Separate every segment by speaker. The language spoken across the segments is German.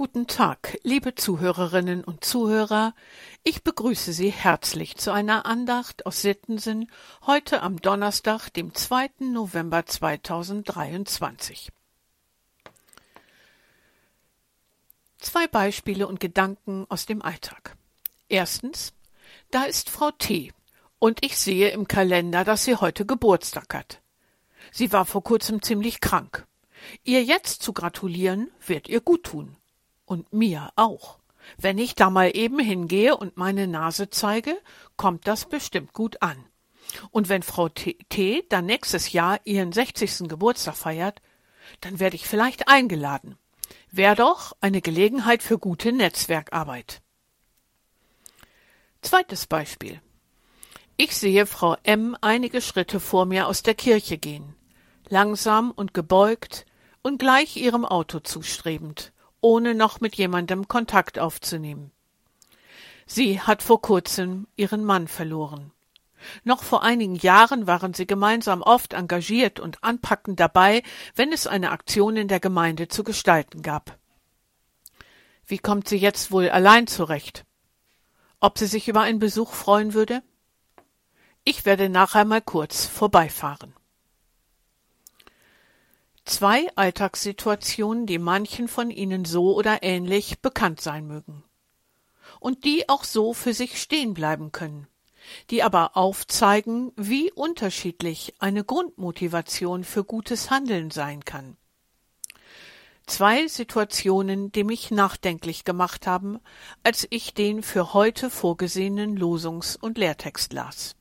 Speaker 1: Guten Tag, liebe Zuhörerinnen und Zuhörer. Ich begrüße Sie herzlich zu einer Andacht aus Sittensen heute am Donnerstag, dem 2. November 2023. Zwei Beispiele und Gedanken aus dem Alltag. Erstens, da ist Frau T. und ich sehe im Kalender, dass sie heute Geburtstag hat. Sie war vor kurzem ziemlich krank. Ihr jetzt zu gratulieren, wird ihr gut tun. Und mir auch. Wenn ich da mal eben hingehe und meine Nase zeige, kommt das bestimmt gut an. Und wenn Frau T, T dann nächstes Jahr ihren 60. Geburtstag feiert, dann werde ich vielleicht eingeladen. Wär doch eine Gelegenheit für gute Netzwerkarbeit. Zweites Beispiel. Ich sehe Frau M einige Schritte vor mir aus der Kirche gehen, langsam und gebeugt und gleich ihrem Auto zustrebend ohne noch mit jemandem Kontakt aufzunehmen. Sie hat vor kurzem ihren Mann verloren. Noch vor einigen Jahren waren sie gemeinsam oft engagiert und anpackend dabei, wenn es eine Aktion in der Gemeinde zu gestalten gab. Wie kommt sie jetzt wohl allein zurecht? Ob sie sich über einen Besuch freuen würde? Ich werde nachher mal kurz vorbeifahren. Zwei Alltagssituationen, die manchen von Ihnen so oder ähnlich bekannt sein mögen. Und die auch so für sich stehen bleiben können, die aber aufzeigen, wie unterschiedlich eine Grundmotivation für gutes Handeln sein kann. Zwei Situationen, die mich nachdenklich gemacht haben, als ich den für heute vorgesehenen Losungs- und Lehrtext las.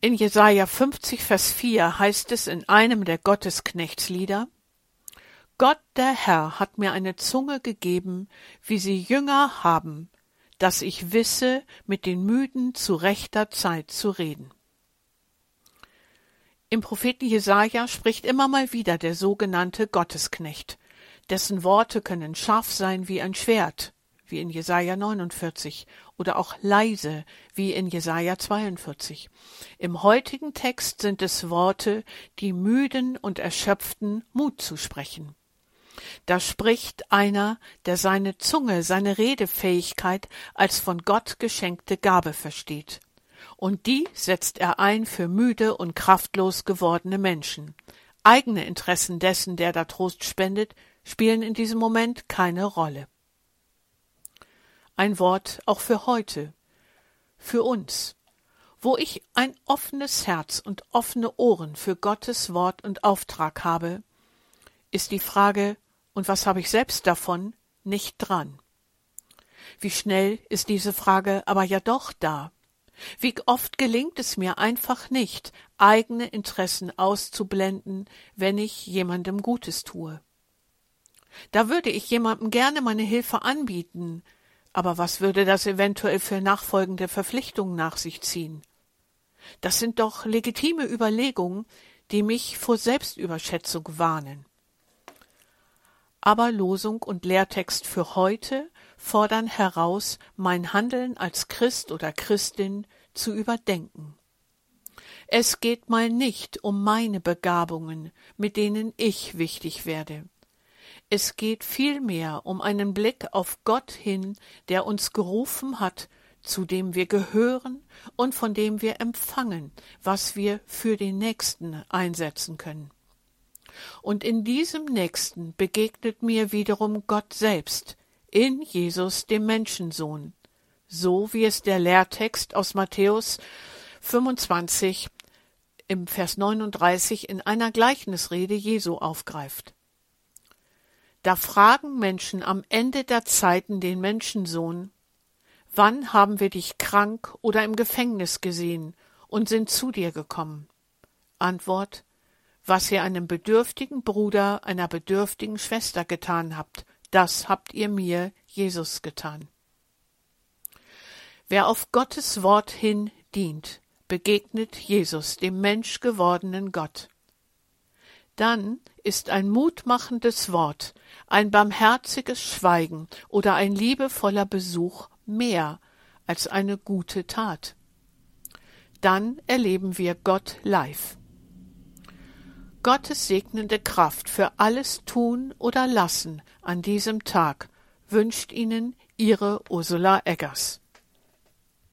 Speaker 1: In Jesaja 50, Vers 4 heißt es in einem der Gottesknechtslieder, Gott der Herr hat mir eine Zunge gegeben, wie sie Jünger haben, dass ich wisse, mit den Müden zu rechter Zeit zu reden. Im Propheten Jesaja spricht immer mal wieder der sogenannte Gottesknecht, dessen Worte können scharf sein wie ein Schwert, wie in Jesaja 49 oder auch leise wie in Jesaja 42. Im heutigen Text sind es Worte, die müden und erschöpften Mut zu sprechen. Da spricht einer, der seine Zunge, seine Redefähigkeit als von Gott geschenkte Gabe versteht. Und die setzt er ein für müde und kraftlos gewordene Menschen. Eigene Interessen dessen, der da Trost spendet, spielen in diesem Moment keine Rolle. Ein Wort auch für heute, für uns, wo ich ein offenes Herz und offene Ohren für Gottes Wort und Auftrag habe, ist die Frage, und was habe ich selbst davon, nicht dran. Wie schnell ist diese Frage aber ja doch da. Wie oft gelingt es mir einfach nicht, eigene Interessen auszublenden, wenn ich jemandem Gutes tue. Da würde ich jemandem gerne meine Hilfe anbieten, aber was würde das eventuell für nachfolgende Verpflichtungen nach sich ziehen? Das sind doch legitime Überlegungen, die mich vor Selbstüberschätzung warnen. Aber Losung und Lehrtext für heute fordern heraus, mein Handeln als Christ oder Christin zu überdenken. Es geht mal nicht um meine Begabungen, mit denen ich wichtig werde. Es geht vielmehr um einen Blick auf Gott hin, der uns gerufen hat, zu dem wir gehören und von dem wir empfangen, was wir für den Nächsten einsetzen können. Und in diesem Nächsten begegnet mir wiederum Gott selbst, in Jesus dem Menschensohn, so wie es der Lehrtext aus Matthäus 25 im Vers 39 in einer Gleichnisrede Jesu aufgreift. Da fragen Menschen am Ende der Zeiten den Menschensohn, wann haben wir dich krank oder im Gefängnis gesehen und sind zu dir gekommen? Antwort, was ihr einem bedürftigen Bruder, einer bedürftigen Schwester getan habt, das habt ihr mir, Jesus, getan. Wer auf Gottes Wort hin dient, begegnet Jesus, dem menschgewordenen Gott dann ist ein mutmachendes Wort, ein barmherziges Schweigen oder ein liebevoller Besuch mehr als eine gute Tat. Dann erleben wir Gott live. Gottes segnende Kraft für alles Tun oder Lassen an diesem Tag wünscht Ihnen Ihre Ursula Eggers.